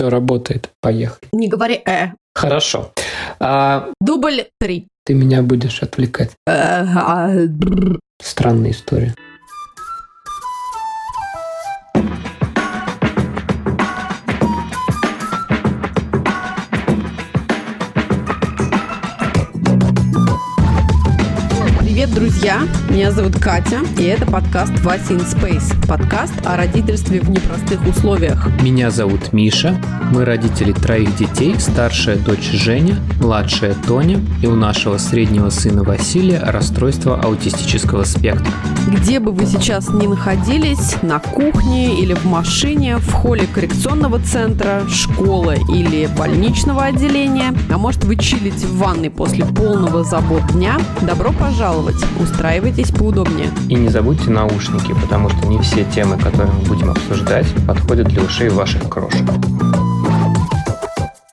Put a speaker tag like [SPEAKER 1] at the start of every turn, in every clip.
[SPEAKER 1] Все работает. Поехали.
[SPEAKER 2] Не говори «э».
[SPEAKER 1] Хорошо. А,
[SPEAKER 2] Дубль три.
[SPEAKER 1] ты меня будешь отвлекать.
[SPEAKER 2] Э, а.
[SPEAKER 1] Странная история.
[SPEAKER 2] Привет, друзья! Меня зовут Катя, и это подкаст «Вася in Space». Подкаст о родительстве в непростых условиях.
[SPEAKER 1] Меня зовут Миша. Мы родители троих детей. Старшая дочь Женя, младшая Тоня и у нашего среднего сына Василия расстройство аутистического спектра.
[SPEAKER 2] Где бы вы сейчас ни находились, на кухне или в машине, в холле коррекционного центра, школы или больничного отделения, а может вы чилите в ванной после полного забот дня, добро пожаловать! Устраивайтесь поудобнее.
[SPEAKER 1] И не забудьте наушники, потому что не все темы, которые мы будем обсуждать, подходят для ушей ваших крошек.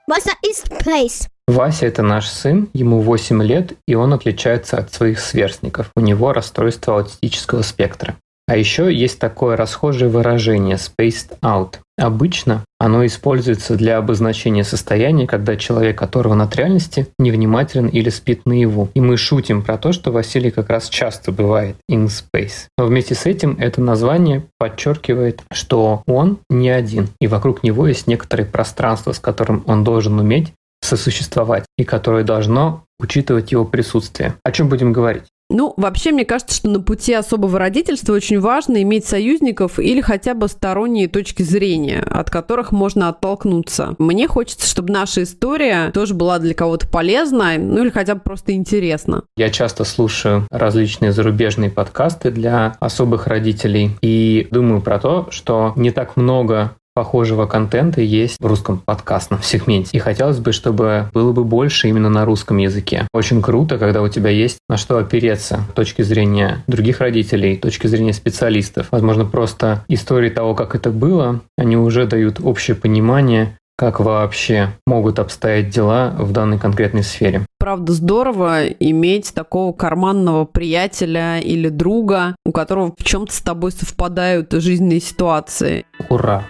[SPEAKER 3] Wasser ist place.
[SPEAKER 1] Вася – это наш сын, ему 8 лет, и он отличается от своих сверстников. У него расстройство аутистического спектра. А еще есть такое расхожее выражение «spaced out». Обычно оно используется для обозначения состояния, когда человек оторван от реальности, невнимателен или спит наяву. И мы шутим про то, что Василий как раз часто бывает in space. Но вместе с этим это название подчеркивает, что он не один, и вокруг него есть некоторое пространство, с которым он должен уметь сосуществовать, и которое должно учитывать его присутствие. О чем будем говорить?
[SPEAKER 2] Ну, вообще, мне кажется, что на пути особого родительства очень важно иметь союзников или хотя бы сторонние точки зрения, от которых можно оттолкнуться. Мне хочется, чтобы наша история тоже была для кого-то полезна, ну или хотя бы просто интересна.
[SPEAKER 1] Я часто слушаю различные зарубежные подкасты для особых родителей и думаю про то, что не так много похожего контента есть в русском подкастном сегменте. И хотелось бы, чтобы было бы больше именно на русском языке. Очень круто, когда у тебя есть на что опереться с точки зрения других родителей, точки зрения специалистов. Возможно, просто истории того, как это было, они уже дают общее понимание, как вообще могут обстоять дела в данной конкретной сфере.
[SPEAKER 2] Правда, здорово иметь такого карманного приятеля или друга, у которого в чем-то с тобой совпадают жизненные ситуации.
[SPEAKER 1] Ура!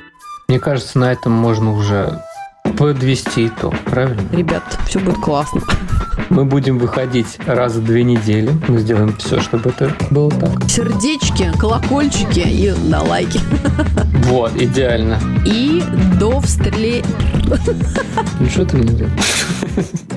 [SPEAKER 1] Мне кажется, на этом можно уже подвести итог, правильно?
[SPEAKER 2] Ребят, все будет классно.
[SPEAKER 1] Мы будем выходить раз в две недели. Мы сделаем все, чтобы это было так.
[SPEAKER 2] Сердечки, колокольчики и на лайки.
[SPEAKER 1] Вот, идеально.
[SPEAKER 2] И до встречи.
[SPEAKER 1] Ну что ты мне делаешь?